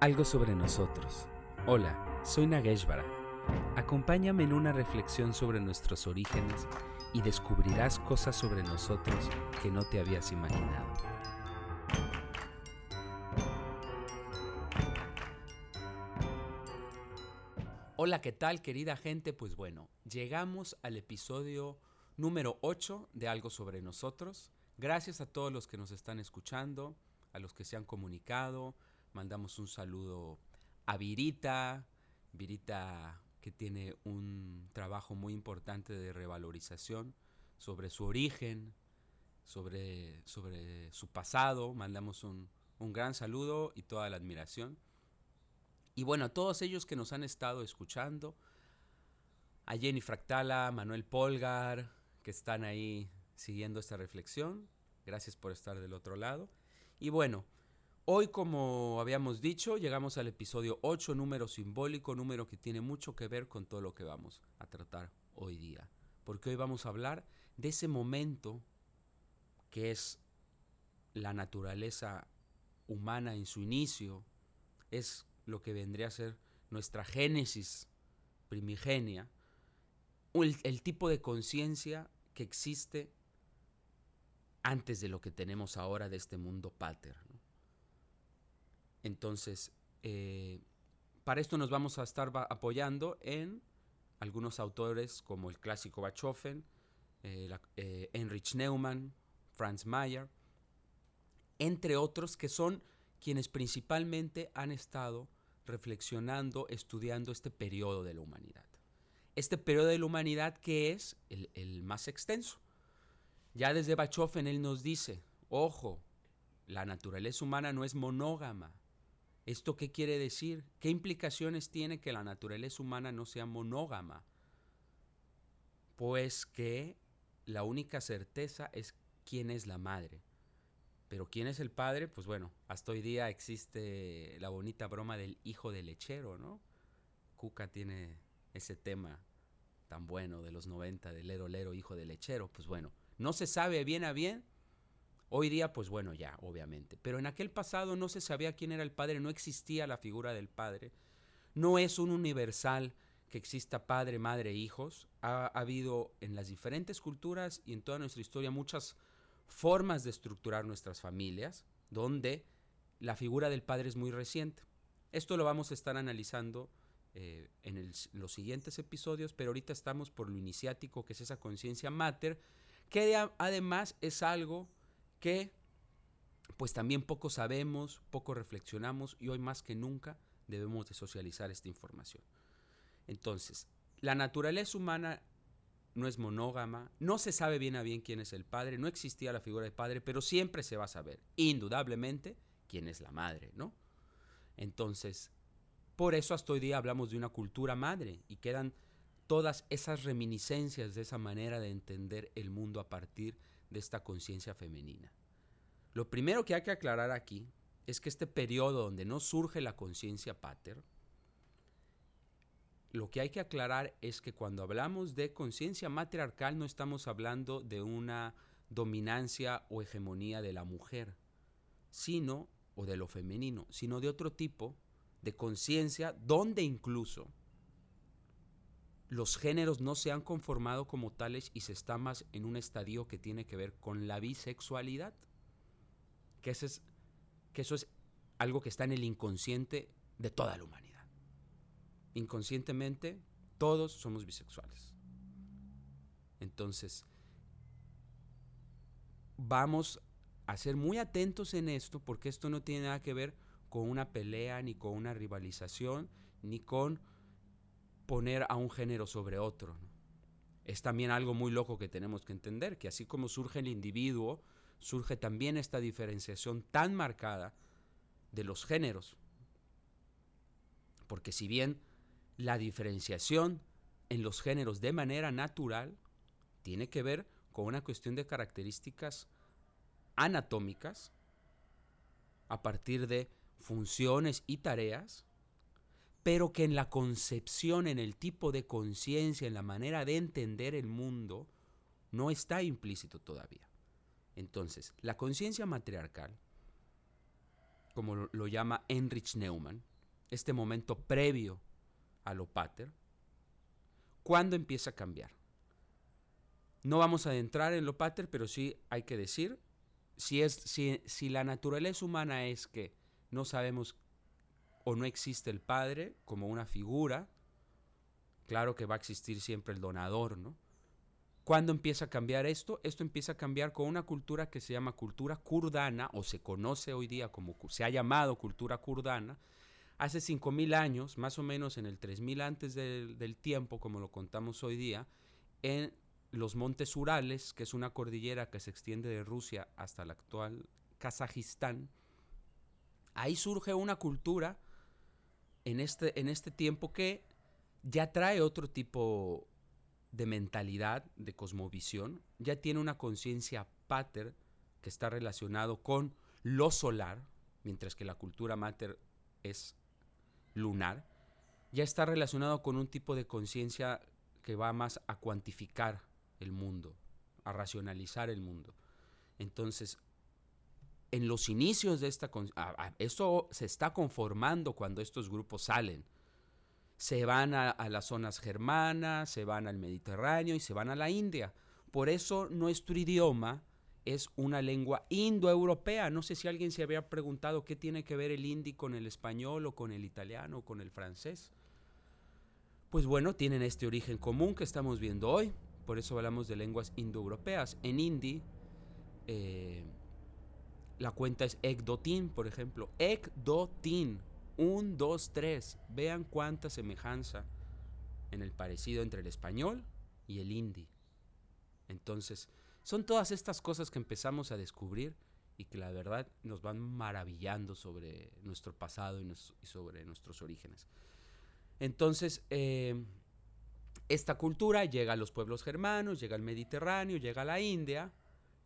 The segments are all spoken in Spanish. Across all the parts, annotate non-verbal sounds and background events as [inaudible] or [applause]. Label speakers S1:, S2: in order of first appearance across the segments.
S1: Algo sobre nosotros. Hola, soy Nageshvara. Acompáñame en una reflexión sobre nuestros orígenes y descubrirás cosas sobre nosotros que no te habías imaginado. Hola, ¿qué tal querida gente? Pues bueno, llegamos al episodio número 8 de Algo sobre nosotros. Gracias a todos los que nos están escuchando, a los que se han comunicado, Mandamos un saludo a Virita, Virita que tiene un trabajo muy importante de revalorización sobre su origen, sobre, sobre su pasado. Mandamos un, un gran saludo y toda la admiración. Y bueno, a todos ellos que nos han estado escuchando, a Jenny Fractala, Manuel Polgar, que están ahí siguiendo esta reflexión. Gracias por estar del otro lado. Y bueno, Hoy, como habíamos dicho, llegamos al episodio 8, número simbólico, número que tiene mucho que ver con todo lo que vamos a tratar hoy día. Porque hoy vamos a hablar de ese momento que es la naturaleza humana en su inicio, es lo que vendría a ser nuestra génesis primigenia, el, tipo de conciencia que existe antes de lo que tenemos ahora de este mundo pater. ¿no? Entonces, eh, para esto nos vamos a estar apoyando en algunos autores como el clásico Bachofen, eh, eh, Heinrich Neumann, Franz Mayer, entre otros que son quienes principalmente han estado reflexionando, estudiando este periodo de la humanidad. Este periodo de la humanidad que es el, el más extenso. Ya desde Bachofen él nos dice, ojo, la naturaleza humana no es monógama, ¿Esto qué quiere decir? ¿Qué implicaciones tiene que la naturaleza humana no sea monógama? Pues que la única certeza es quién es la madre. Pero quién es el padre, pues bueno, hasta hoy día existe la bonita broma del hijo del lechero, ¿no? Cuca tiene ese tema tan bueno de los 90 del lero lero hijo del lechero, pues bueno, no se sabe bien a bien Hoy día, pues bueno, ya, obviamente. Pero en aquel pasado no se sabía quién era el Padre, no existía la figura del Padre. No es un universal que exista Padre, Madre, hijos. Ha, habido en las diferentes culturas y en toda nuestra historia muchas formas de estructurar nuestras familias, donde la figura del Padre es muy reciente. Esto lo vamos a estar analizando eh, en, los siguientes episodios, pero ahorita estamos por lo iniciático, que es esa conciencia mater, que además es algo que pues también poco sabemos, poco reflexionamos y hoy más que nunca debemos de socializar esta información. Entonces, la naturaleza humana no es monógama, no se sabe bien a bien quién es el padre, no existía la figura de padre, pero siempre se va a saber, indudablemente, quién es la madre, ¿no? Entonces, por eso hasta hoy día hablamos de una cultura madre y quedan todas esas reminiscencias de esa manera de entender el mundo a partir de esta conciencia femenina. Lo primero que hay que aclarar aquí es que este periodo donde no surge la conciencia pater, lo que hay que aclarar es que cuando hablamos de conciencia matriarcal no estamos hablando de una dominancia o hegemonía de la mujer, sino, o de lo femenino, sino de otro tipo de conciencia donde incluso los géneros no se han conformado como tales y se está más en un estadio que tiene que ver con la bisexualidad. Que, que eso es algo que está en el inconsciente de toda la humanidad. Inconscientemente, todos somos bisexuales. Entonces, vamos a ser muy atentos en esto porque esto no tiene nada que ver con una pelea, ni con una rivalización, ni con poner a un género sobre otro. Es también algo muy loco que tenemos que entender, que así como surge el individuo, surge también esta diferenciación tan marcada de los géneros. Porque si bien la diferenciación en los géneros de manera natural tiene que ver con una cuestión de características anatómicas, a partir de funciones y tareas, pero que en la concepción, en el tipo de conciencia, en la manera de entender el mundo, no está implícito todavía. Entonces, la conciencia matriarcal, como lo, llama Heinrich Neumann, este momento previo a lo pater, ¿cuándo empieza a cambiar? No vamos a entrar en lo pater, pero sí hay que decir, si, es, si, si la naturaleza humana es que no sabemos o no existe el Padre como una figura, claro que va a existir siempre el donador, ¿no? ¿Cuándo empieza a cambiar esto? Esto empieza a cambiar con una cultura que se llama cultura kurdana, o se conoce hoy día como, se ha llamado cultura kurdana. Hace 5.000 años, más o menos en el 3.000 antes del, del tiempo, como lo contamos hoy día, en los montes Urales, que es una cordillera que se extiende de Rusia hasta el actual Kazajistán, ahí surge una cultura en este, en este tiempo que ya trae otro tipo de mentalidad, de cosmovisión, ya tiene una conciencia pater que está relacionado con lo solar, mientras que la cultura mater es lunar, ya está relacionado con un tipo de conciencia que va más a cuantificar el mundo, a racionalizar el mundo. Entonces, en los inicios de esta... Esto se está conformando cuando estos grupos salen se van a, las zonas germanas, se van al Mediterráneo y se van a la India. Por eso nuestro idioma es una lengua indoeuropea. No sé si alguien se había preguntado qué tiene que ver el hindi con el español o con el italiano o con el francés. Pues bueno, tienen este origen común que estamos viendo hoy. Por eso hablamos de lenguas indoeuropeas. En hindi, eh, la cuenta es Ekdotin, por ejemplo. Ekdotin, un, dos, tres. Vean cuánta semejanza en el parecido entre el español y el hindi. Entonces, son todas estas cosas que empezamos a descubrir y que la verdad nos van maravillando sobre nuestro pasado y, sobre nuestros orígenes. Entonces, eh, esta cultura llega a los pueblos germanos, llega al Mediterráneo, llega a la India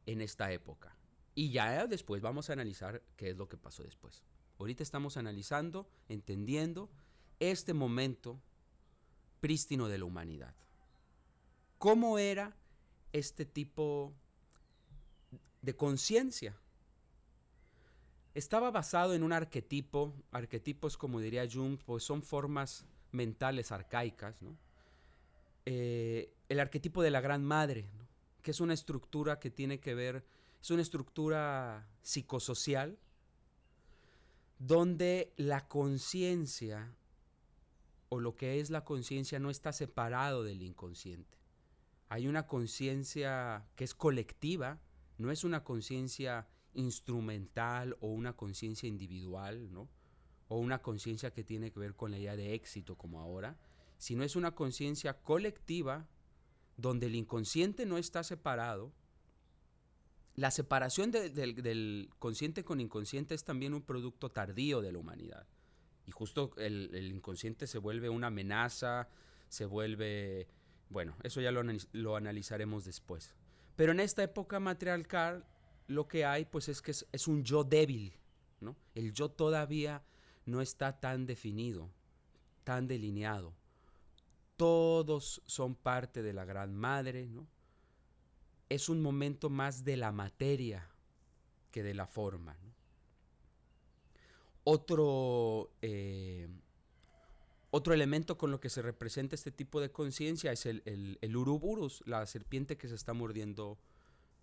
S1: en esta época. Y ya después vamos a analizar qué es lo que pasó después. Ahorita estamos analizando, entendiendo este momento prístino de la humanidad. ¿Cómo era este tipo de conciencia? Estaba basado en un arquetipo, arquetipos como diría Jung, pues son formas mentales arcaicas, eh, el arquetipo de la Gran Madre, que es una estructura que tiene que ver, es una estructura psicosocial, donde la conciencia o lo que es la conciencia no está separado del inconsciente. Hay una conciencia que es colectiva, no es una conciencia instrumental o una conciencia individual, ¿no? O una conciencia que tiene que ver con la idea de éxito como ahora, sino es una conciencia colectiva donde el inconsciente no está separado, la separación del consciente con inconsciente es también un producto tardío de la humanidad. Y justo el, inconsciente se vuelve una amenaza, se vuelve... Bueno, eso ya lo, analizaremos después. Pero en esta época matriarcal lo que hay pues es que es, es un yo débil, ¿no? El yo todavía no está tan definido, tan delineado. Todos son parte de la gran madre, ¿no? Es un momento más de la materia que de la forma. Otro, eh, otro elemento con lo que se representa este tipo de conciencia es el, el, uruburus, la serpiente que se está mordiendo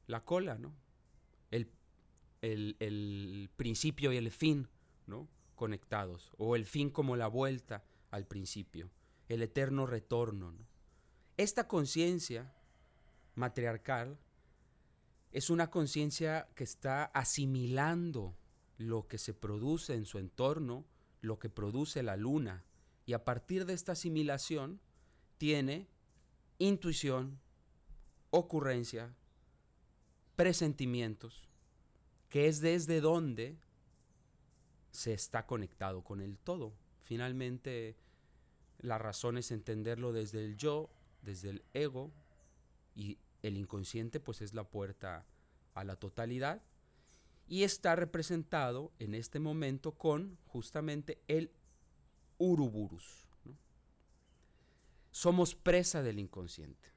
S1: la cola, ¿no? El, el, principio y el fin, ¿no? Conectados, o el fin como la vuelta al principio, el eterno retorno, Esta conciencia matriarcal es una conciencia que está asimilando lo que se produce en su entorno, lo que produce la luna, y a partir de esta asimilación tiene intuición, ocurrencia, presentimientos, que es desde donde se está conectado con el todo. Finalmente, la razón es entenderlo desde el yo, desde el ego, y el inconsciente pues es la puerta a la totalidad y está representado en este momento con justamente el uruburus. Somos presa del inconsciente.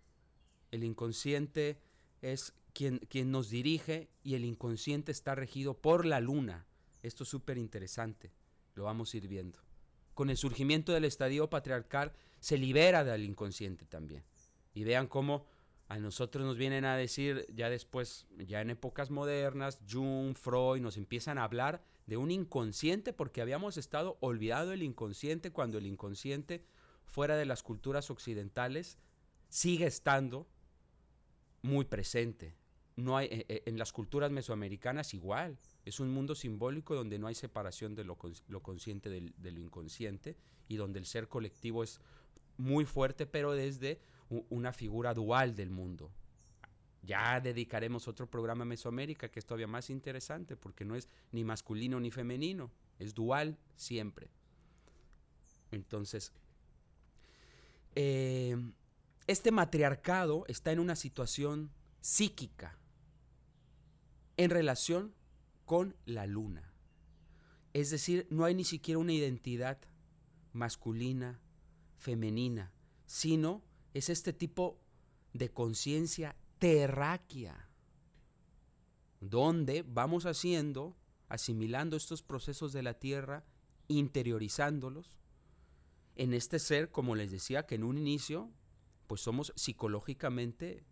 S1: El inconsciente es quien, quien nos dirige y el inconsciente está regido por la luna, Esto es súper interesante, lo vamos a ir viendo. Con el surgimiento del estadio patriarcal se libera del inconsciente también. Y vean cómo a nosotros nos vienen a decir, ya después, ya en épocas modernas, Jung, Freud, nos empiezan a hablar de un inconsciente porque habíamos estado olvidado el inconsciente cuando el inconsciente fuera de las culturas occidentales sigue estando muy presente. No hay, eh, eh, en las culturas mesoamericanas igual. Es un mundo simbólico donde no hay separación de lo, consciente del, de lo inconsciente y donde el ser colectivo es muy fuerte, pero desde una figura dual del mundo. Ya dedicaremos otro programa a Mesoamérica que es todavía más interesante porque no es ni masculino ni femenino, es dual siempre. Entonces, eh, este matriarcado está en una situación psíquica en relación con la luna. Es decir, no hay ni siquiera una identidad masculina, femenina, sino es este tipo de conciencia terráquea, donde vamos haciendo, asimilando estos procesos de la Tierra, interiorizándolos, en este ser, como les decía, que en un inicio, pues somos psicológicamente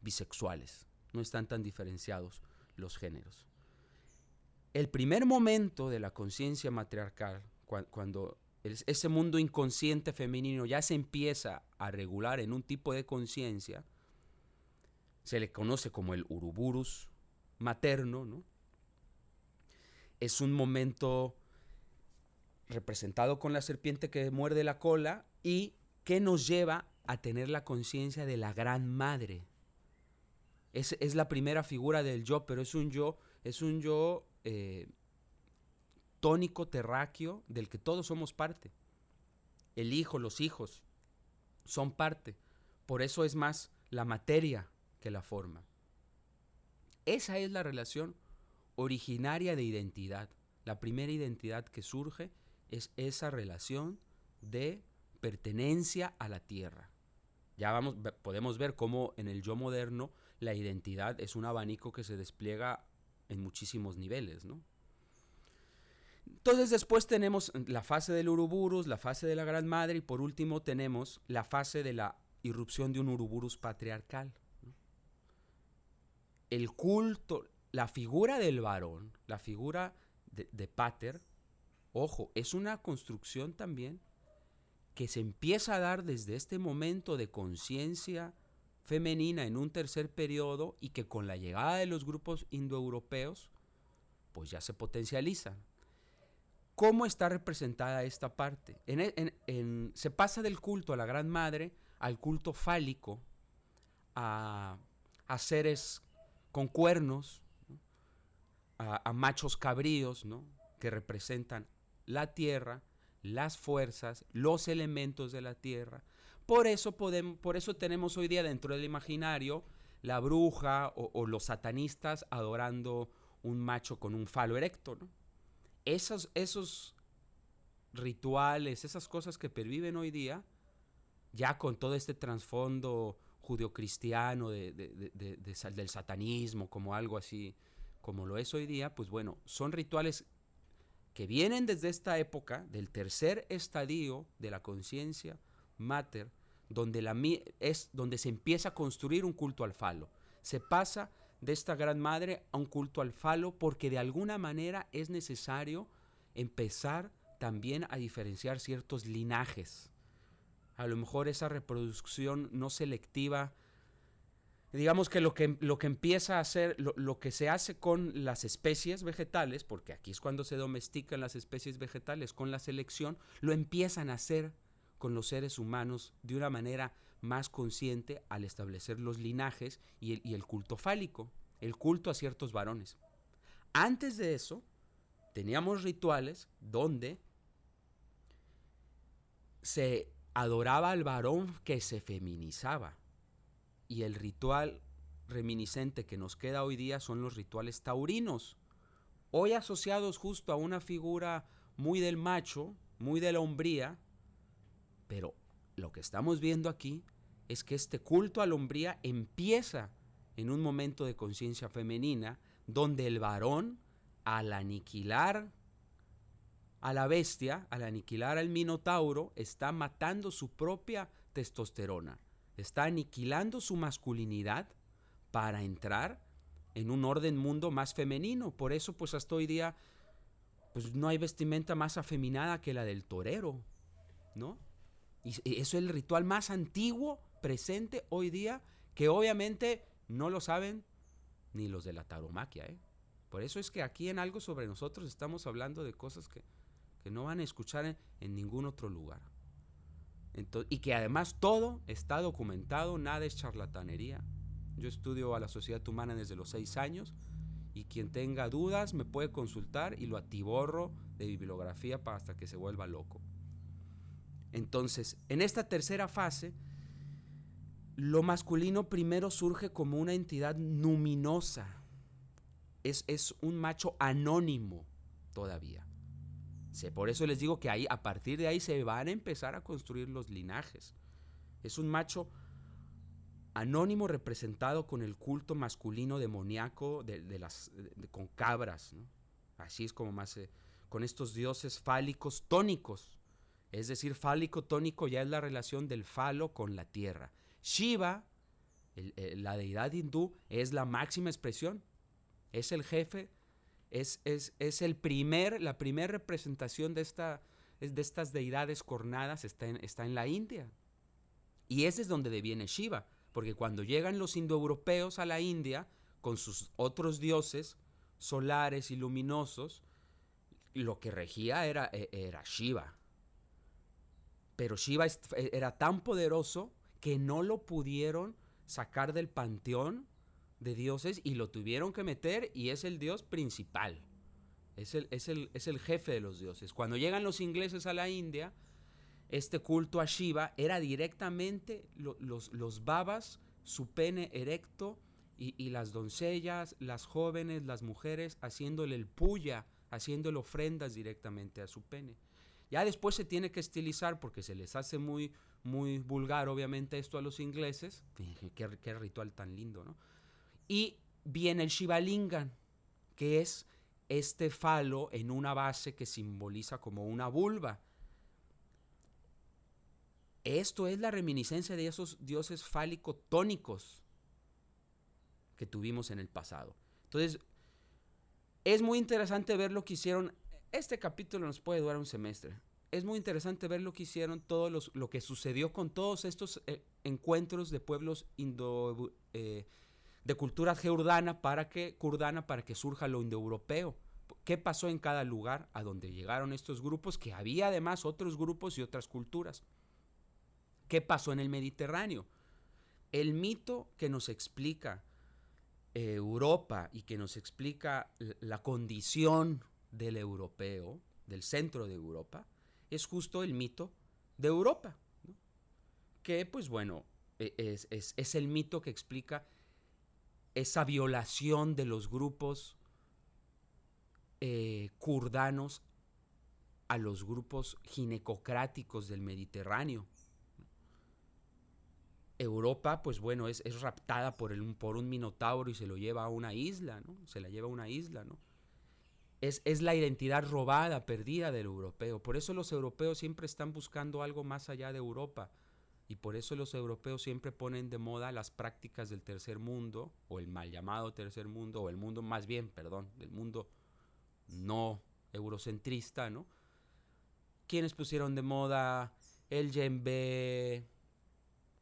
S1: bisexuales, no están tan diferenciados los géneros. El primer momento de la conciencia matriarcal, cuando ese mundo inconsciente femenino ya se empieza a regular en un tipo de conciencia, se le conoce como el uruburus materno, ¿no? Es un momento representado con la serpiente que muerde la cola y que nos lleva a tener la conciencia de la gran madre. Es, es, la primera figura del yo, pero es un yo, es un yo eh, tónico terráqueo del que todos somos parte. El hijo, los hijos, son parte. Por eso es más la materia que la forma. Esa es la relación originaria de identidad. La primera identidad que surge es esa relación de pertenencia a la tierra. Ya vamos, podemos ver cómo en el yo moderno la identidad es un abanico que se despliega en muchísimos niveles, ¿no? Entonces después tenemos la fase del uruburus, la fase de la gran madre y por último tenemos la fase de la irrupción de un uruburus patriarcal. El culto, la figura del varón, la figura de, pater, ojo, es una construcción también que se empieza a dar desde este momento de conciencia femenina en un tercer periodo y que con la llegada de los grupos indoeuropeos, pues ya se potencializa. ¿Cómo está representada esta parte? En, se pasa del culto a la Gran Madre al culto fálico, a, seres con cuernos, a, machos cabríos, ¿no? que representan la tierra, las fuerzas, los elementos de la tierra. Por eso, podemos, por eso tenemos hoy día dentro del imaginario la bruja o, o los satanistas adorando un macho con un falo erecto. ¿no? Esos, esos rituales, esas cosas que perviven hoy día, ya con todo este trasfondo judio-cristiano de, del satanismo, como algo así, como lo es hoy día, pues bueno, son rituales que vienen desde esta época, del tercer estadio de la conciencia mater, donde, la, es donde se empieza a construir un culto al falo. Se pasa de esta gran madre a un culto al falo porque de alguna manera es necesario empezar también a diferenciar ciertos linajes. A lo mejor esa reproducción no selectiva, digamos que lo que, lo que empieza a hacer, lo, lo, que se hace con las especies vegetales, porque aquí es cuando se domestican las especies vegetales con la selección, lo empiezan a hacer con los seres humanos de una manera más consciente al establecer los linajes y el, culto fálico, el culto a ciertos varones. Antes de eso, teníamos rituales donde se adoraba al varón que se feminizaba. Y el ritual reminiscente que nos queda hoy día son los rituales taurinos, hoy asociados justo a una figura muy del macho, muy de la hombría, pero lo que estamos viendo aquí es que este culto a la hombría empieza en un momento de conciencia femenina donde el varón al aniquilar a la bestia, al aniquilar al minotauro, está matando su propia testosterona, está aniquilando su masculinidad para entrar en un orden mundo más femenino. Por eso, pues hasta hoy día, pues no hay vestimenta más afeminada que la del torero, ¿no? Y eso es el ritual más antiguo, presente hoy día, que obviamente no lo saben ni los de la taromaquia, ¿eh? Por eso es que aquí en algo sobre nosotros estamos hablando de cosas que, no van a escuchar en, ningún otro lugar. y que además todo está documentado, nada es charlatanería. Yo estudio a la sociedad humana desde los seis años y quien tenga dudas me puede consultar y lo atiborro de bibliografía para hasta que se vuelva loco. Entonces, en esta tercera fase, lo masculino primero surge como una entidad luminosa. Es, es un macho anónimo todavía. Por eso les digo que ahí, a partir de ahí se van a empezar a construir los linajes. Es un macho anónimo representado con el culto masculino demoníaco de, las, con cabras, así es como más, eh, con estos dioses fálicos tónicos, es decir, fálico tónico ya es la relación del falo con la tierra. Shiva, la deidad hindú, es la máxima expresión, es el jefe, es, es, es el primer, la primera representación de, esta, de estas deidades cornadas está en, está en la India. Y ese es donde deviene Shiva. Porque cuando llegan los indoeuropeos a la India con sus otros dioses solares y luminosos, lo que regía era, e, era Shiva. Pero Shiva e, era tan poderoso que no lo pudieron sacar del panteón de dioses y lo tuvieron que meter y es el dios principal. Es el, es el, es el jefe de los dioses. Cuando llegan los ingleses a la India, este culto a Shiva era directamente los, los babas, su pene erecto y, las doncellas, las jóvenes, las mujeres haciéndole el puya, haciéndole ofrendas directamente a su pene. Ya después se tiene que estilizar porque se les hace muy, muy vulgar, obviamente, esto a los ingleses. Qué, qué ritual tan lindo, ¿no? Y viene el Shivalingan, que es este falo en una base que simboliza como una vulva. Esto es la reminiscencia de esos dioses fálico-tónicos que tuvimos en el pasado. Entonces, es muy interesante ver lo que hicieron. Este capítulo nos puede durar un semestre. Es muy interesante ver lo que hicieron, todo lo que sucedió con todos estos eh, encuentros de pueblos indo, eh, de cultura geurdana para que, para que surja lo indoeuropeo. ¿Qué pasó en cada lugar a donde llegaron estos grupos? Que había además otros grupos y otras culturas. ¿Qué pasó en el Mediterráneo? El mito que nos explica eh, Europa y que nos explica la condición del europeo, del centro de Europa, es justo el mito de Europa, que pues bueno, e, es, el mito que explica esa violación de los grupos eh, kurdanos a los grupos ginecocráticos del Mediterráneo. Europa, pues bueno, es, raptada por, el, por un minotauro y se lo lleva a una isla, ¿no? Se la lleva a una isla, ¿no? Es, es, la identidad robada, perdida del europeo. Por eso los europeos siempre están buscando algo más allá de Europa. Y por eso los europeos siempre ponen de moda las prácticas del tercer mundo, o el mal llamado tercer mundo, o el mundo más bien, perdón, del mundo no eurocentrista, ¿no? Quienes pusieron de moda el yembe,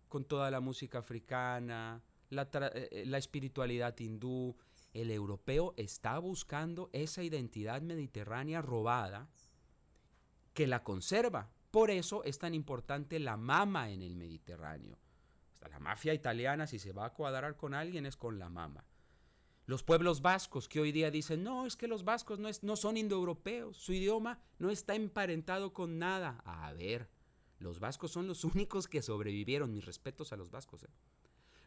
S1: con toda la música africana, la, eh, eh, la espiritualidad hindú. El europeo está buscando esa identidad mediterránea robada que la conserva. Por eso es tan importante la mama en el Mediterráneo. la mafia italiana, si se va a cuadrar con alguien, es con la mama. Los pueblos vascos que hoy día dicen, no, es que los vascos no, es, no son indoeuropeos, su idioma no está emparentado con nada. A ver, los vascos son los [laughs] únicos que sobrevivieron, mis respetos a los vascos. ¿eh?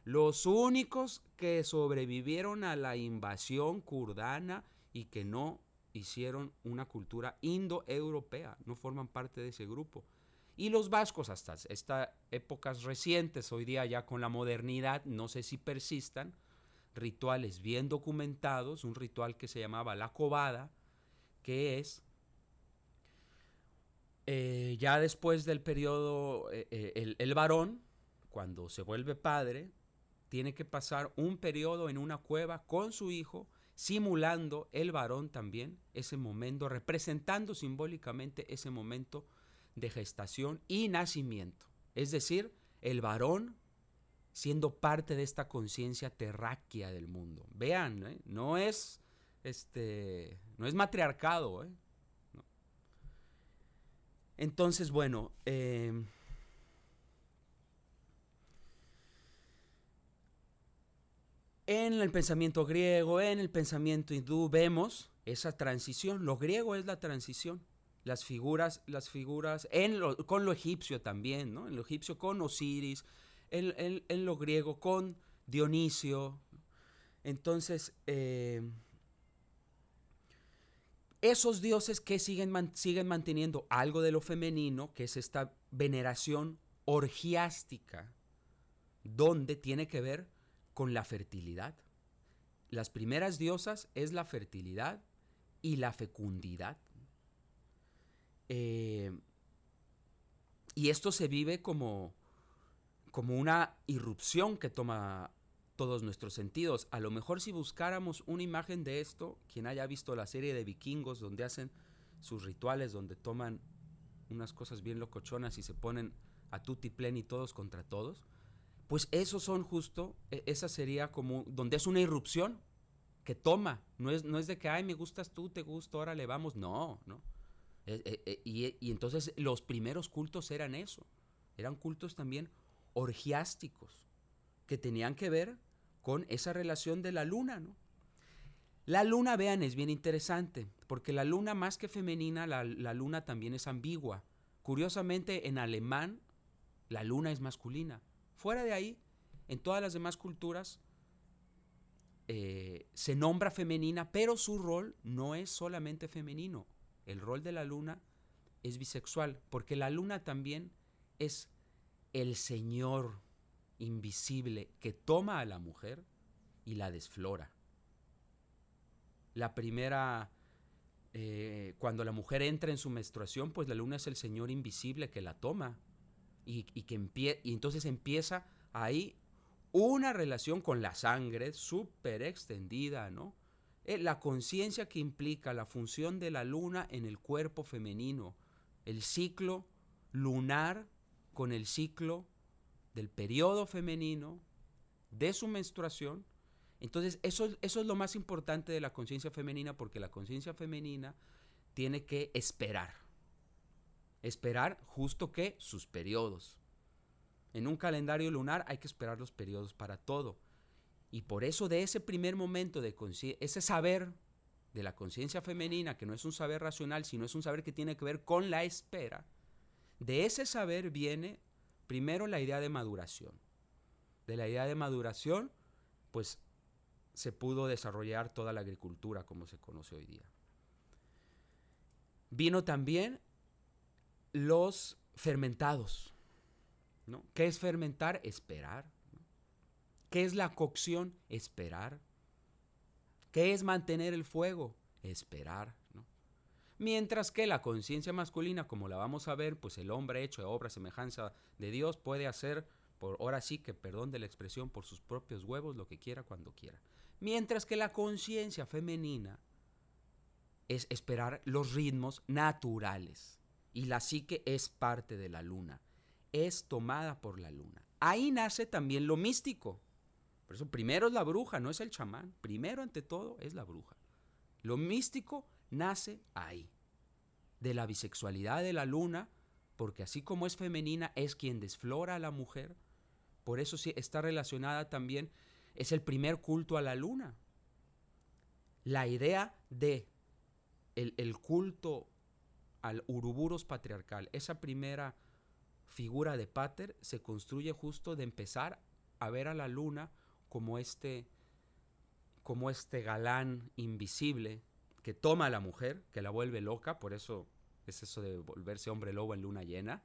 S1: Los únicos que sobrevivieron a la invasión kurdana y que no hicieron una cultura indoeuropea, no forman parte de ese grupo. Y los vascos hasta estas épocas recientes, hoy día ya con la modernidad, no sé si persistan, rituales bien documentados, un ritual que se llamaba la cobada, que es eh, ya después del periodo, eh, eh, el, el varón, cuando se vuelve padre, tiene que pasar un periodo en una cueva con su hijo, simulando el varón también ese momento, representando simbólicamente ese momento de gestación y nacimiento. Es decir, el varón siendo parte de esta conciencia terráquea del mundo. Vean, no es este no es matriarcado, ¿eh? Entonces, bueno, eh, en el pensamiento griego, en el pensamiento hindú, vemos esa transición. Lo griego es la transición. Las figuras, las figuras, en con lo egipcio también, ¿no? En lo egipcio con Osiris, en, en, lo griego con Dionisio. Entonces, eh, esos dioses que siguen, siguen manteniendo algo de lo femenino, que es esta veneración orgiástica, donde tiene que ver con la fertilidad. Las primeras diosas es la fertilidad y la fecundidad. Eh, y esto se vive como, como una irrupción que toma todos nuestros sentidos. A lo mejor si buscáramos una imagen de esto, quien haya visto la serie de vikingos donde hacen sus rituales, donde toman unas cosas bien locochonas y se ponen a tutti pleni todos contra todos, pues esos son justo, e, esa sería como, donde es una irrupción que toma, no es, no es de que, ay, me gustas tú, te gusto, ahora le vamos, no, no. E, e, y, y entonces los primeros cultos eran eso, eran cultos también orgiásticos, que tenían que ver con esa relación de la luna, ¿no? La luna, vean, es bien interesante, porque la luna más que femenina, la, luna también es ambigua. Curiosamente, en alemán, la luna es masculina. Fuera de ahí, en todas las demás culturas, eh, se nombra femenina, pero su rol no es solamente femenino. El rol de la luna es bisexual, porque la luna también es el Señor invisible que toma a la mujer y la desflora. La primera, eh, cuando la mujer entra en su menstruación, pues la luna es el Señor invisible que la toma y, que y entonces empieza ahí una relación con la sangre súper extendida, ¿no? Eh, la conciencia que implica la función de la luna en el cuerpo femenino, el ciclo lunar con el ciclo del periodo femenino, de su menstruación. Entonces, eso, eso es lo más importante de la conciencia femenina, porque la conciencia femenina tiene que esperar. Esperar justo que sus periodos. En un calendario lunar hay que esperar los periodos para todo. Y por eso de ese primer momento de ese saber de la conciencia femenina, que no es un saber racional, sino es un saber que tiene que ver con la espera, de ese saber viene Primero la idea de maduración. De la idea de maduración, pues se pudo desarrollar toda la agricultura como se conoce hoy día. Vino también los fermentados. ¿no? ¿Qué es fermentar? Esperar. ¿Qué es la cocción? Esperar. ¿Qué es mantener el fuego? Esperar. Mientras que la conciencia masculina, como la vamos a ver, pues el hombre hecho de obra semejanza de Dios puede hacer, por ahora sí que perdón de la expresión, por sus propios huevos lo que quiera cuando quiera. Mientras que la conciencia femenina es esperar los ritmos naturales. Y la psique es parte de la luna, es tomada por la luna. Ahí nace también lo místico. Por eso primero es la bruja, no es el chamán. Primero ante todo es la bruja. Lo místico nace ahí, de la bisexualidad de la luna, porque así como es femenina, es quien desflora a la mujer, por eso sí está relacionada también, es el primer culto a la luna. La idea de el, culto al uruburos patriarcal, esa primera figura de pater se construye justo de empezar a ver a la luna como este como este galán invisible que toma a la mujer, que la vuelve loca, por eso es eso de volverse hombre lobo en luna llena,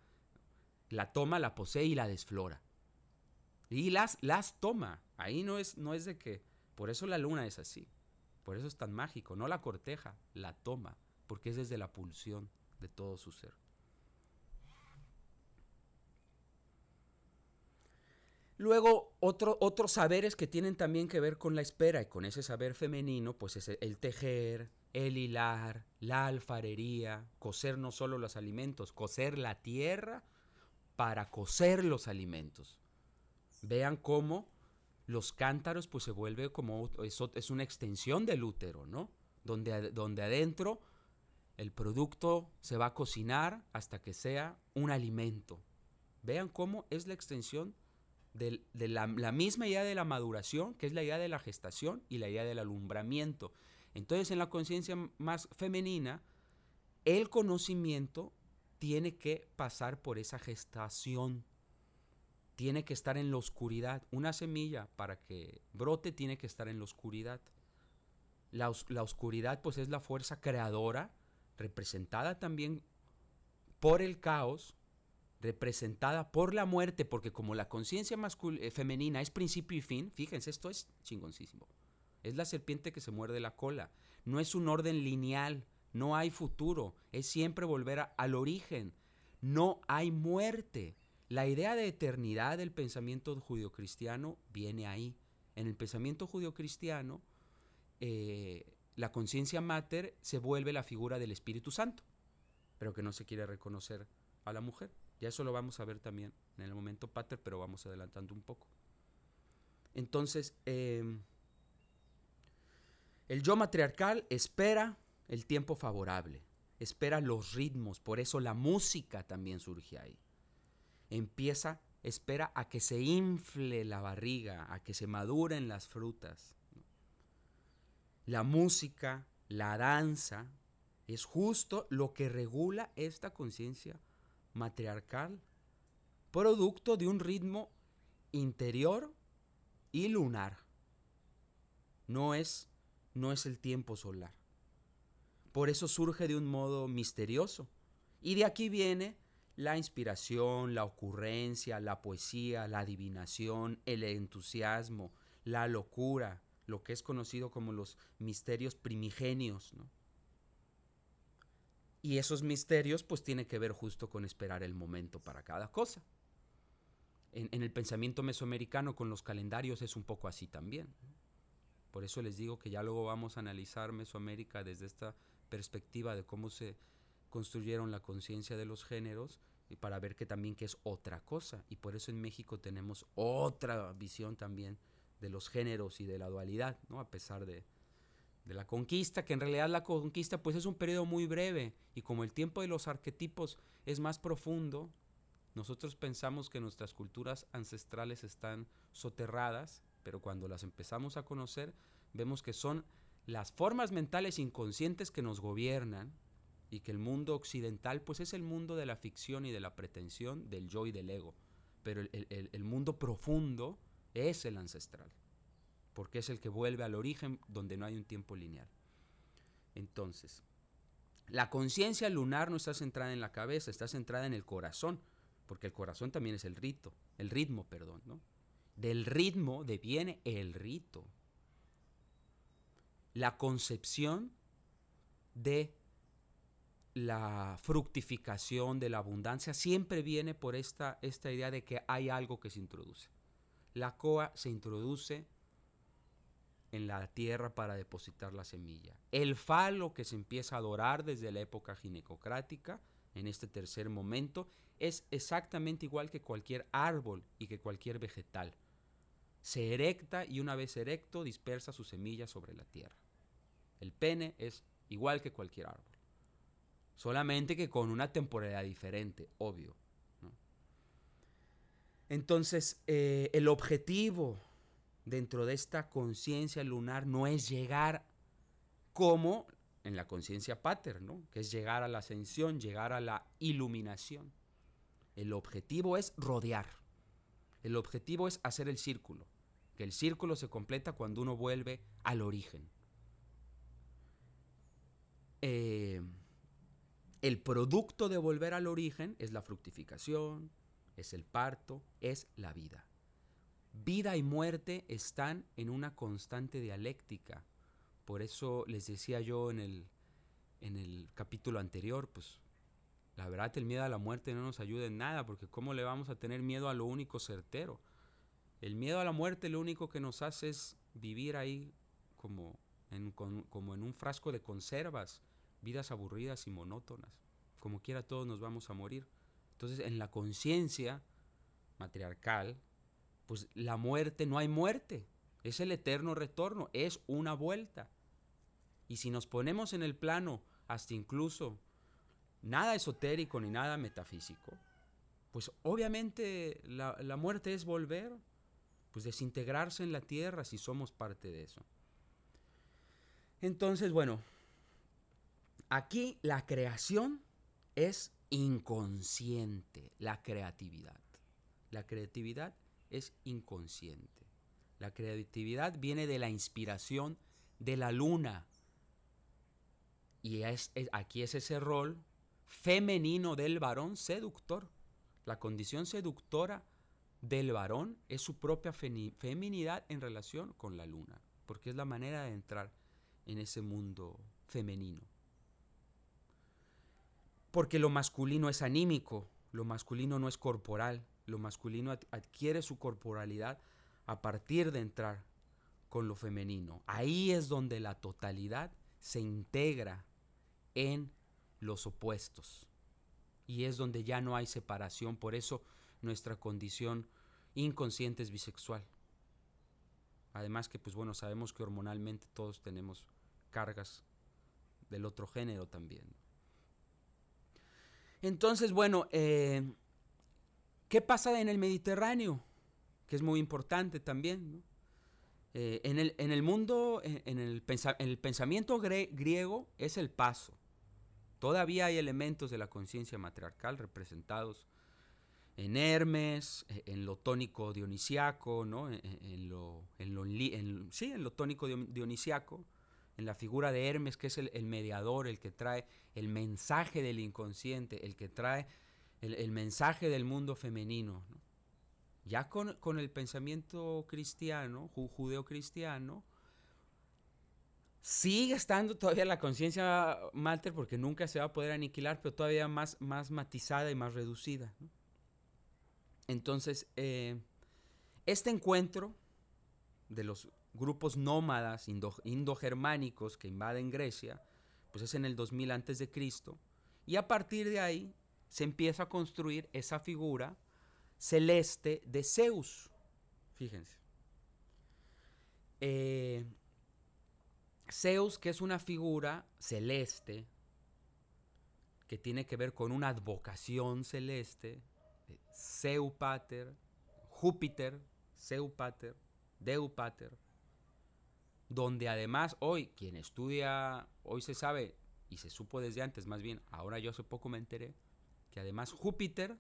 S1: la toma, la posee y la desflora. Y las, las toma. Ahí no es, no es de que Por eso la luna es así. Por eso es tan mágico. No la corteja, la toma, porque es desde la pulsión de todo su ser. Luego, otro, otros saberes que tienen también que ver con la espera y con ese saber femenino, pues es el tejer, el hilar, la alfarería, coser no solo los alimentos, coser la tierra para coser los alimentos. Vean cómo los cántaros pues se vuelve como, eso es una extensión del útero, ¿no? Donde, donde adentro el producto se va a cocinar hasta que sea un alimento. Vean cómo es la extensión de, la, misma idea de la maduración, que es la idea de la gestación y la idea del alumbramiento. Entonces, en la conciencia más femenina, el conocimiento tiene que pasar por esa gestación, tiene que estar en la oscuridad. Una semilla para que brote tiene que estar en la oscuridad. La, la oscuridad pues es la fuerza creadora, representada también por el caos, representada por la muerte, porque como la conciencia eh, femenina es principio y fin, fíjense, esto es chingoncísimo. Es la serpiente que se muerde la cola. No es un orden lineal, no hay futuro, es siempre volver al origen. No hay muerte. La idea de eternidad del pensamiento judio-cristiano viene ahí. En el pensamiento judio-cristiano, eh, la conciencia mater se vuelve la figura del Espíritu Santo, pero que no se quiere reconocer a la mujer. Ya eso lo vamos a ver también en el momento pater, pero vamos adelantando un poco. Entonces, em, el yo matriarcal espera el tiempo favorable, espera los ritmos, por eso la música también surge ahí. Empieza, espera a que se infle la barriga, a que se maduren las frutas. La música, la danza, es justo lo que regula esta conciencia matriarcal, producto de un ritmo interior y lunar. No es, no es el tiempo solar. Por eso surge de un modo misterioso. Y de aquí viene la inspiración, la ocurrencia, la poesía, la adivinación, el entusiasmo, la locura, lo que es conocido como los misterios primigenios. ¿no? Y esos misterios pues tienen que ver justo con esperar el momento para cada cosa. En, el pensamiento mesoamericano con los calendarios es un poco así también. Por eso les digo que ya luego vamos a analizar Mesoamérica desde esta perspectiva de cómo se construyeron la conciencia de los géneros y para ver que también que es otra cosa. Y por eso en México tenemos otra visión también de los géneros y de la dualidad, ¿no? A pesar de, de la conquista, que en realidad la conquista pues es un periodo muy breve y como el tiempo de los arquetipos es más profundo, nosotros pensamos que nuestras culturas ancestrales están soterradas, pero cuando las empezamos a conocer vemos que son las formas mentales inconscientes que nos gobiernan y que el mundo occidental pues es el mundo de la ficción y de la pretensión, del yo y del ego, pero el mundo profundo es el ancestral porque es el que vuelve al origen donde no hay un tiempo lineal. Entonces, la conciencia lunar no está centrada en la cabeza, está centrada en el corazón, porque el corazón también es el rito, el ritmo, perdón, ¿no? Del ritmo deviene el rito. La concepción de la fructificación, de la abundancia, siempre viene por esta, esta idea de que hay algo que se introduce. La coa se introduce en la tierra para depositar la semilla. El falo que se empieza a adorar desde la época ginecocrática, en este tercer momento, es exactamente igual que cualquier árbol y que cualquier vegetal. Se erecta y una vez erecto dispersa sus semillas sobre la tierra. El pene es igual que cualquier árbol. Solamente que con una temporalidad diferente, obvio. Entonces, eh, el objetivo dentro de esta conciencia lunar no es llegar como en la conciencia pater, ¿no? que es llegar a la ascensión, llegar a la iluminación. El objetivo es rodear. El objetivo es hacer el círculo. Que el círculo se completa cuando uno vuelve al origen. Eh, el producto de volver al origen es la fructificación, es el parto, es la vida. vida y muerte están en una constante dialéctica. Por eso les decía yo en el, en el capítulo anterior, pues la verdad el miedo a la muerte no nos ayuda en nada, porque ¿cómo le vamos a tener miedo a lo único certero? El miedo a la muerte lo único que nos hace es vivir ahí como en, como en un frasco de conservas, vidas aburridas y monótonas. Como quiera todos nos vamos a morir. Entonces en la conciencia matriarcal, pues la muerte no hay muerte, es el eterno retorno, es una vuelta. Y si nos ponemos en el plano hasta incluso nada esotérico ni nada metafísico, pues obviamente la, la muerte es volver, pues desintegrarse en la tierra si somos parte de eso. Entonces, bueno, aquí la creación es inconsciente, la creatividad. La creatividad es inconsciente. La creatividad viene de la inspiración de la luna. Y es, aquí es ese rol femenino del varón seductor. La condición seductora del varón es su propia feminidad en relación con la luna, porque es la manera de entrar en ese mundo femenino. Porque lo masculino es anímico, lo masculino no es corporal, lo masculino adquiere su corporalidad a partir de entrar con lo femenino. Ahí es donde la totalidad se integra en los opuestos. Y es donde ya no hay separación. Por eso nuestra condición inconsciente es bisexual. Además que, pues bueno, sabemos que hormonalmente todos tenemos cargas del otro género también. Entonces, bueno, eh, ¿qué pasa en el Mediterráneo? Que es muy importante también. Eh, en, el, en, el, mundo, en, el, el, pensamiento griego es el paso. Todavía hay elementos de la conciencia matriarcal representados en Hermes, e, en lo tónico dionisiaco, ¿no? E, e, en, lo, en lo, sí, en lo tónico dionisiaco, en la figura de Hermes, que es el, mediador, el que trae el mensaje del inconsciente, el que trae el, mensaje del mundo femenino. Ya con, con, el pensamiento cristiano, judeo-cristiano, sigue estando todavía la conciencia mater porque nunca se va a poder aniquilar, pero todavía más, más matizada y más reducida. Entonces, eh, este encuentro de los grupos nómadas indogermánicos que invaden Grecia, pues es en el 2000 antes de Cristo, y a partir de ahí se empieza a construir esa figura celeste de Zeus. Fíjense. Eh, Zeus, que es una figura celeste, que tiene que ver con una advocación celeste, Zeupater, Júpiter, Zeupater, Deupater, donde además hoy quien estudia, hoy se sabe, y se supo desde antes más bien, ahora yo hace poco me enteré, que además Júpiter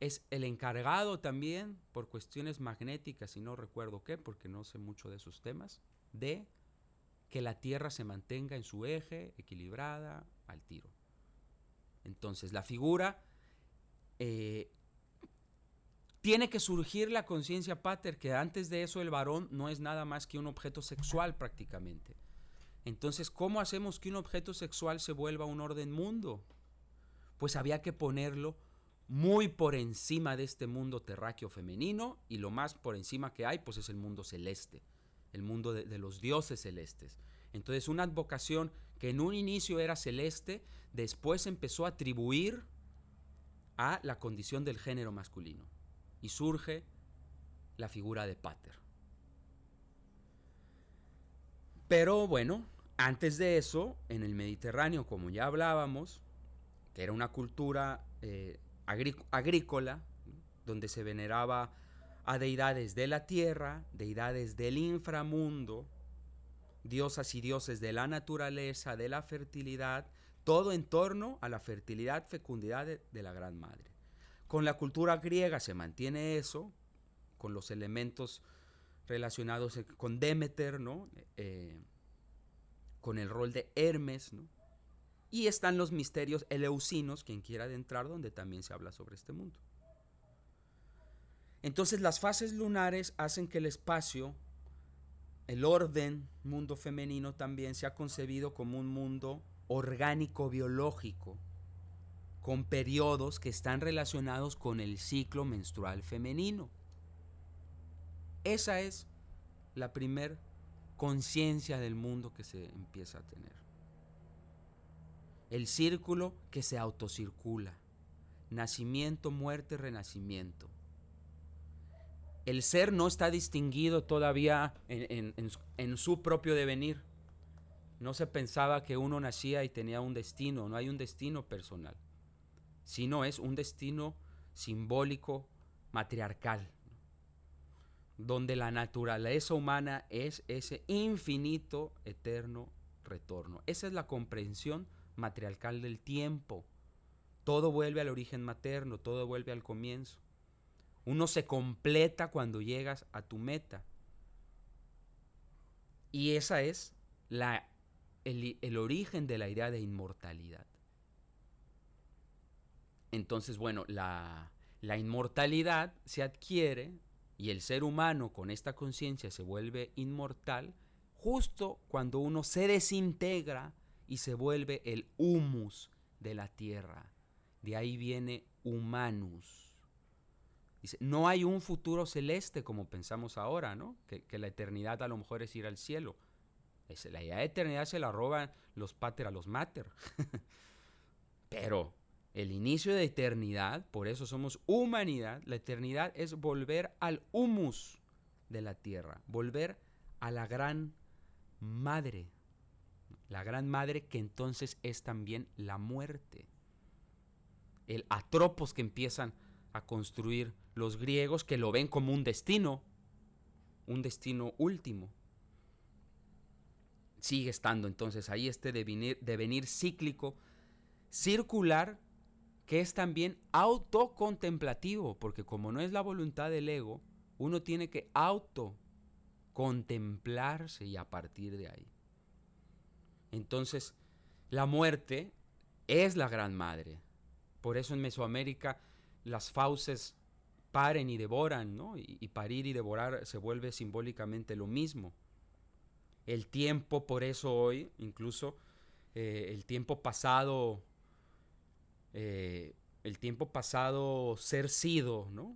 S1: es el encargado también, por cuestiones magnéticas y no recuerdo qué, porque no sé mucho de esos temas, de que la Tierra se mantenga en su eje, equilibrada, al tiro. Entonces la figura eh, tiene que surgir la conciencia pater, que antes de eso el varón no es nada más que un objeto sexual prácticamente. Entonces, ¿cómo hacemos que un objeto sexual se vuelva un orden mundo? Pues había que ponerlo muy por encima de este mundo terráqueo femenino y lo más por encima que hay, pues es el mundo celeste, el mundo de, de los dioses celestes. Entonces, una advocación que en un inicio era celeste, después empezó a atribuir a la condición del género masculino y surge la figura de Pater. Pero bueno, antes de eso, en el Mediterráneo, como ya hablábamos, que era una cultura eh, agrícola, donde se veneraba a deidades de la tierra, deidades del inframundo, diosas y dioses de la naturaleza, de la fertilidad, todo en torno a la fertilidad, fecundidad de la Gran Madre. Con la cultura griega se mantiene eso, con los elementos relacionados con Demeter, ¿no? Eh, con el rol de Hermes, ¿no? Y están los misterios eleusinos, quien quiera adentrar, donde también se habla sobre este mundo. Entonces las fases lunares hacen que el espacio, el orden, mundo femenino también, sea concebido como un mundo orgánico biológico, con periodos que están relacionados con el ciclo menstrual femenino. Esa es la primer conciencia del mundo que se empieza a tener. El círculo que se autocircula. Nacimiento, muerte, renacimiento. El ser no está distinguido todavía en, en su propio devenir. No se pensaba que uno nacía y tenía un destino, no hay un destino personal, sino es un destino simbólico, matriarcal donde la naturaleza humana es ese infinito, eterno retorno. Esa es la comprensión matriarcal del tiempo. Todo vuelve al origen materno, todo vuelve al comienzo. Uno se completa cuando llegas a tu meta. Y esa es la, el, el origen de la idea de inmortalidad. Entonces, bueno, la, la inmortalidad se adquiere y el ser humano con esta conciencia se vuelve inmortal justo cuando uno se desintegra y se vuelve el humus de la tierra. De ahí viene humanus. No hay un futuro celeste como pensamos ahora, ¿no? Que, la eternidad a lo mejor es ir al cielo. la idea de eternidad se la roban los pater a los mater. [laughs] Pero el inicio de eternidad, por eso somos humanidad, la eternidad es volver al humus de la tierra, volver a la gran madre, la gran madre que entonces es también la muerte. El atropos que empiezan a construir los griegos que lo ven como un destino, un destino último. Sigue estando entonces ahí este devenir, devenir cíclico, circular, que es también autocontemplativo, porque como no es la voluntad del ego, uno tiene que autocontemplarse y a partir de ahí. Entonces, la muerte es la gran madre. Por eso en Mesoamérica las fauces paren y devoran, ¿no? Y, parir y devorar se vuelve simbólicamente lo mismo. El tiempo, por eso hoy, incluso eh, el tiempo pasado eh, el tiempo pasado ser sido, ¿no?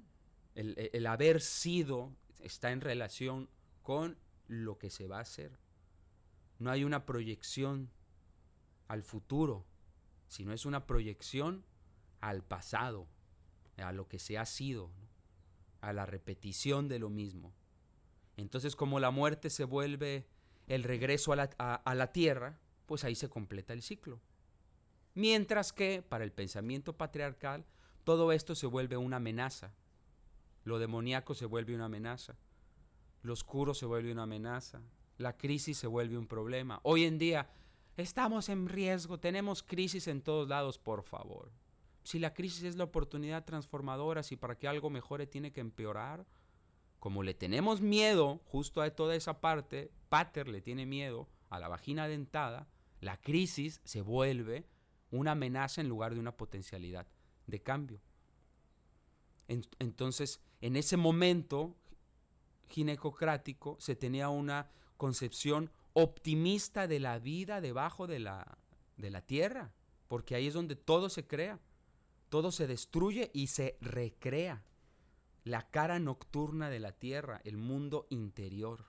S1: El, haber sido está en relación con lo que se va a hacer. No hay una proyección al futuro, sino es una proyección al pasado, a lo que se ha sido, a la repetición de lo mismo. Entonces como la muerte se vuelve el regreso a la, a la tierra, pues ahí se completa el ciclo. Mientras que para el pensamiento patriarcal todo esto se vuelve una amenaza. Lo demoníaco se vuelve una amenaza. Lo oscuro se vuelve una amenaza. La crisis se vuelve un problema. Hoy en día estamos en riesgo, tenemos crisis en todos lados, por favor. Si la crisis es la oportunidad transformadora, si para que algo mejore tiene que empeorar, como le tenemos miedo justo a toda esa parte, Pater le tiene miedo a la vagina dentada, la crisis se vuelve una amenaza en lugar de una potencialidad de cambio. entonces, en ese momento ginecocrático se tenía una concepción optimista de la vida debajo de la, de la tierra, porque ahí es donde todo se crea, todo se destruye y se recrea. La cara nocturna de la tierra, el mundo interior.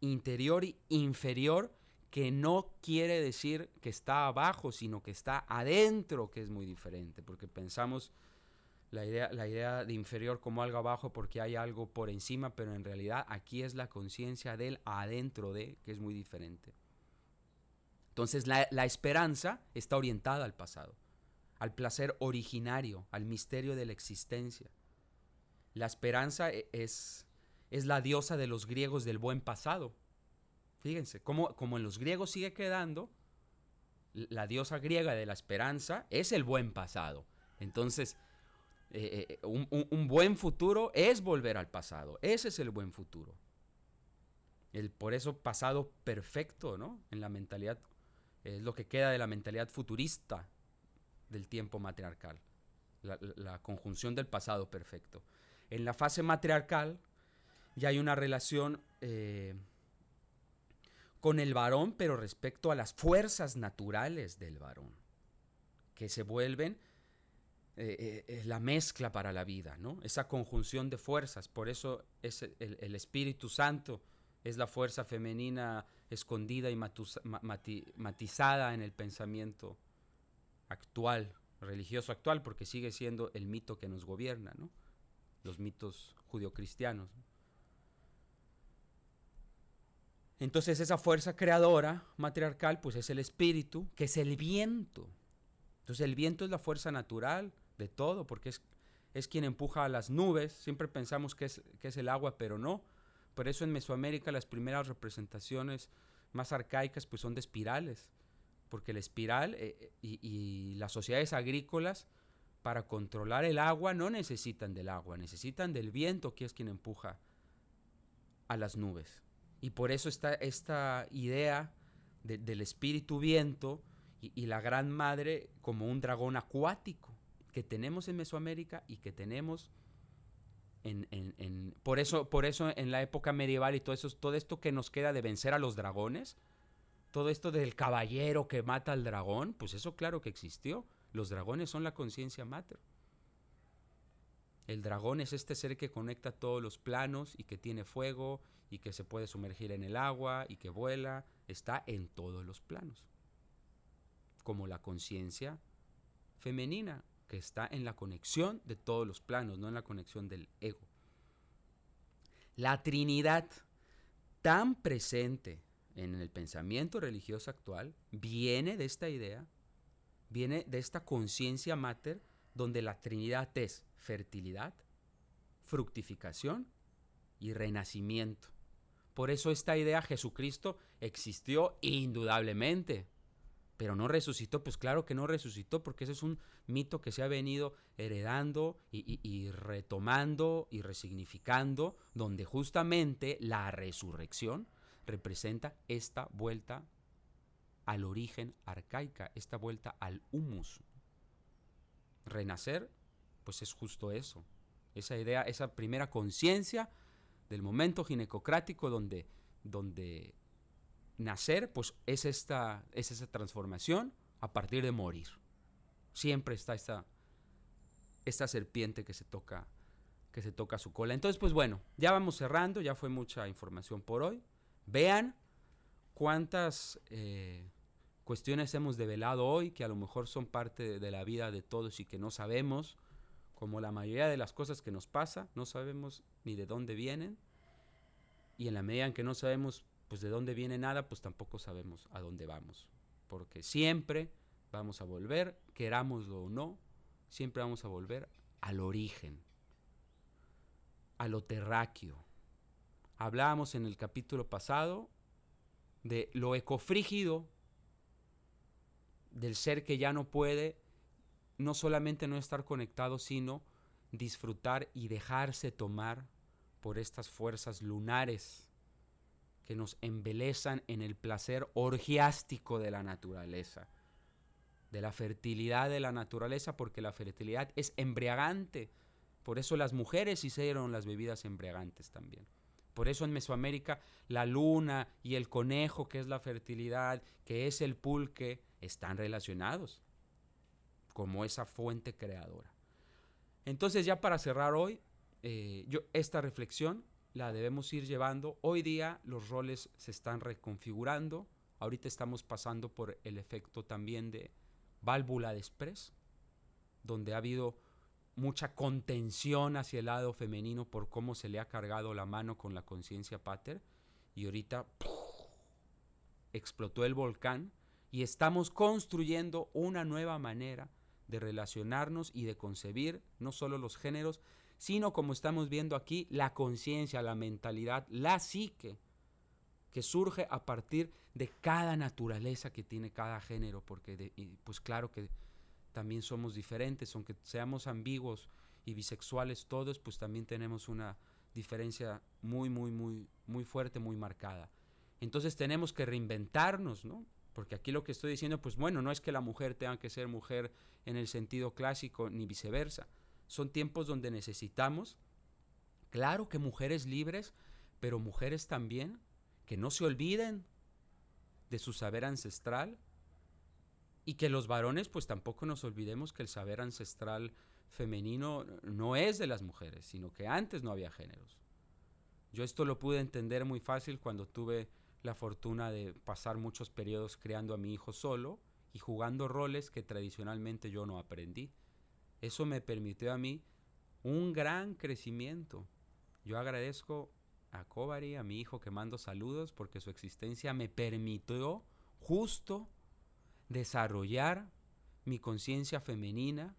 S1: Interior y inferior que no quiere decir que está abajo, sino que está adentro, que es muy diferente, porque pensamos la idea, la idea de inferior como algo abajo porque hay algo por encima, pero en realidad aquí es la conciencia del adentro de, que es muy diferente. Entonces la, la esperanza está orientada al pasado, al placer originario, al misterio de la existencia. La esperanza e, es, es la diosa de los griegos del buen pasado, Fíjense, como, en los griegos sigue quedando, la diosa griega de la esperanza es el buen pasado. Entonces, eh, eh, un, buen futuro es volver al pasado. Ese es el buen futuro. El, por eso pasado perfecto, ¿no? En la mentalidad, es lo que queda de la mentalidad futurista del tiempo matriarcal. La, la conjunción del pasado perfecto. En la fase matriarcal ya hay una relación eh, con el varón, pero respecto a las fuerzas naturales del varón, que se vuelven eh, eh, la mezcla para la vida, ¿no? Esa conjunción de fuerzas. Por eso es el, Espíritu Santo es la fuerza femenina escondida y matizada en el pensamiento actual, religioso actual, porque sigue siendo el mito que nos gobierna, ¿no? Los mitos judio-cristianos. Entonces esa fuerza creadora matriarcal, pues es el espíritu, que es el viento. Entonces el viento es la fuerza natural de todo, porque es, es quien empuja a las nubes. Siempre pensamos que es, que es el agua, pero no. Por eso en Mesoamérica las primeras representaciones más arcaicas pues son de espirales, porque la espiral eh, eh, y, y, las sociedades agrícolas para controlar el agua no necesitan del agua, necesitan del viento que es quien empuja a las nubes. Y por eso está esta idea del espíritu viento y, y la gran madre como un dragón acuático que tenemos en Mesoamérica y que tenemos en, en, por eso por eso en la época medieval y todo eso todo esto que nos queda de vencer a los dragones todo esto del caballero que mata al dragón pues eso claro que existió. Los dragones son la conciencia mater. El dragón es este ser que conecta todos los planos y que tiene fuego y que se puede sumergir en el agua y que vuela está en todos los planos como la conciencia femenina que está en la conexión de todos los planos, no en la conexión del ego. La Trinidad, tan presente en el pensamiento religioso actual, viene de esta idea, viene de esta conciencia mater, donde la Trinidad es fertilidad, fructificación y renacimiento. Por eso esta idea Jesucristo existió indudablemente, pero no resucitó, pues claro que no resucitó, porque ese es un mito que se ha venido heredando y, retomando y resignificando, donde justamente la resurrección representa esta vuelta al origen arcaica, esta vuelta al humus. Renacer, pues es justo eso, esa idea, esa primera conciencia del momento ginecocrático donde, donde nacer, pues es esta, es esa transformación a partir de morir. Siempre está esta, esta serpiente que se toca que se toca su cola. Entonces, pues bueno, ya vamos cerrando, ya fue mucha información por hoy. Vean cuántas eh, cuestiones hemos develado hoy que a lo mejor son parte de, la vida de todos y que no sabemos, como la mayoría de las cosas que nos pasa, no sabemos ni de dónde vienen. Y en la medida en que no sabemos pues de dónde viene nada, pues tampoco sabemos a dónde vamos. Porque siempre vamos a volver, querámoslo o no, siempre vamos a volver al origen, a lo terráqueo. Hablábamos en el capítulo pasado de lo ecofrígido del ser que ya no puede no solamente no estar conectado, sino disfrutar y dejarse tomar por estas fuerzas lunares que nos embelezan en el placer orgiástico de la naturaleza, de la fertilidad de la naturaleza, porque la fertilidad es embriagante. Por eso las mujeres hicieron las bebidas embriagantes también. Por eso en Mesoamérica la luna y el conejo, que es la fertilidad, que es el pulque, están relacionados como esa fuente creadora. Entonces ya para cerrar hoy, eh, yo esta reflexión la debemos ir llevando. Hoy día los roles se están reconfigurando. Ahorita estamos pasando por el efecto también de válvula de express, donde ha habido mucha contención hacia el lado femenino por cómo se le ha cargado la mano con la conciencia pater. Y ahorita explotó el volcán y estamos construyendo una nueva manera de relacionarnos y de concebir no solo los géneros, sino como estamos viendo aquí, la conciencia, la mentalidad, la psique, que surge a partir de cada naturaleza que tiene cada género, porque pues claro que también somos diferentes, aunque seamos ambiguos y bisexuales todos, pues también tenemos una diferencia muy, muy, muy, muy fuerte, muy marcada. Entonces tenemos que reinventarnos, ¿no? Porque aquí lo que estoy diciendo, pues bueno, no es que la mujer tenga que ser mujer en el sentido clásico, ni viceversa son tiempos donde necesitamos Claro que mujeres libres, pero mujeres también que no se olviden de su saber ancestral y que los varones pues tampoco nos olvidemos que el saber ancestral femenino no es de las mujeres, sino que antes no había géneros. Yo esto lo pude entender muy fácil cuando tuve la fortuna de pasar muchos periodos creando a mi hijo solo y jugando roles que tradicionalmente yo no aprendí. Eso me permitió a mí un gran crecimiento. Yo agradezco a Kobari, a mi hijo que mando saludos, porque su existencia me permitió justo desarrollar mi conciencia femenina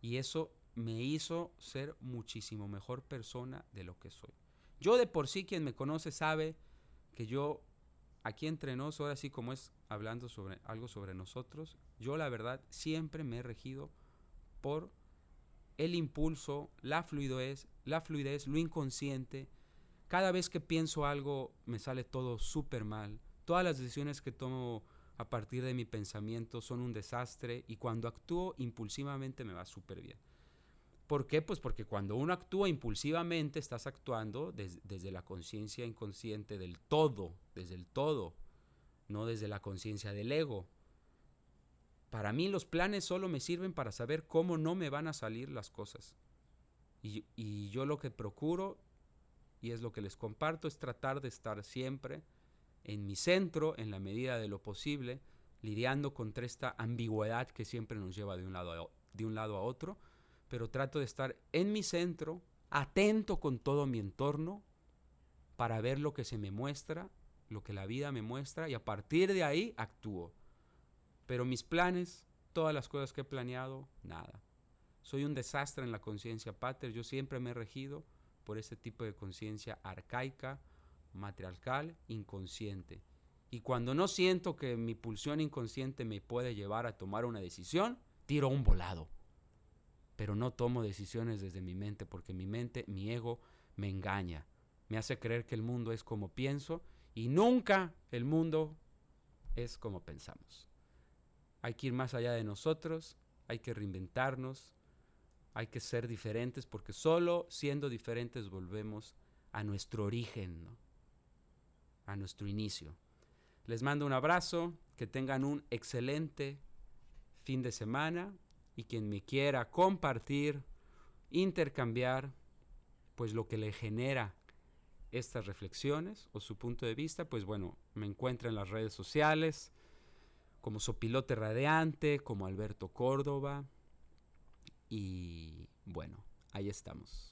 S1: y eso me hizo ser muchísimo mejor persona de lo que soy. Yo de por sí, quien me conoce sabe que yo, aquí entre nos, ahora sí como es hablando sobre algo sobre nosotros, yo la verdad siempre me he regido por el impulso, la fluidez, la fluidez, lo inconsciente. Cada vez que pienso algo me sale todo súper mal. Todas las decisiones que tomo a partir de mi pensamiento son un desastre y cuando actúo impulsivamente me va súper bien. ¿Por qué? Pues porque cuando uno actúa impulsivamente estás actuando desde la conciencia inconsciente del todo, desde el todo, no desde la conciencia del ego. Para mí los planes solo me sirven para saber cómo no me van a salir las cosas. Y, yo lo que procuro, y es lo que les comparto, es tratar de estar siempre en mi centro, en la medida de lo posible, lidiando contra esta ambigüedad que siempre nos lleva de un lado de un lado a otro pero trato de estar en mi centro, atento con todo mi entorno, para ver lo que se me muestra, lo que la vida me muestra, y a partir de ahí actúo. Pero mis planes, todas las cosas que he planeado, nada. Soy un desastre en la conciencia pater, yo siempre me he regido por ese tipo de conciencia arcaica, matriarcal, inconsciente. Y cuando no siento que mi pulsión inconsciente me puede llevar a tomar una decisión, tiro un volado pero no tomo decisiones desde mi mente porque mi mente, mi ego, me engaña. Me hace creer que el mundo es como pienso y nunca el mundo es como pensamos. Hay que ir más allá de nosotros, hay que reinventarnos, hay que ser diferentes porque solo siendo diferentes volvemos a nuestro origen, a nuestro inicio. Les mando un abrazo, que tengan un excelente fin de semana y quien me quiera compartir, intercambiar, pues lo que le genera estas reflexiones o su punto de vista, pues bueno, me encuentra en las redes sociales como Sopilote Radiante, como Alberto Córdoba y bueno, ahí estamos.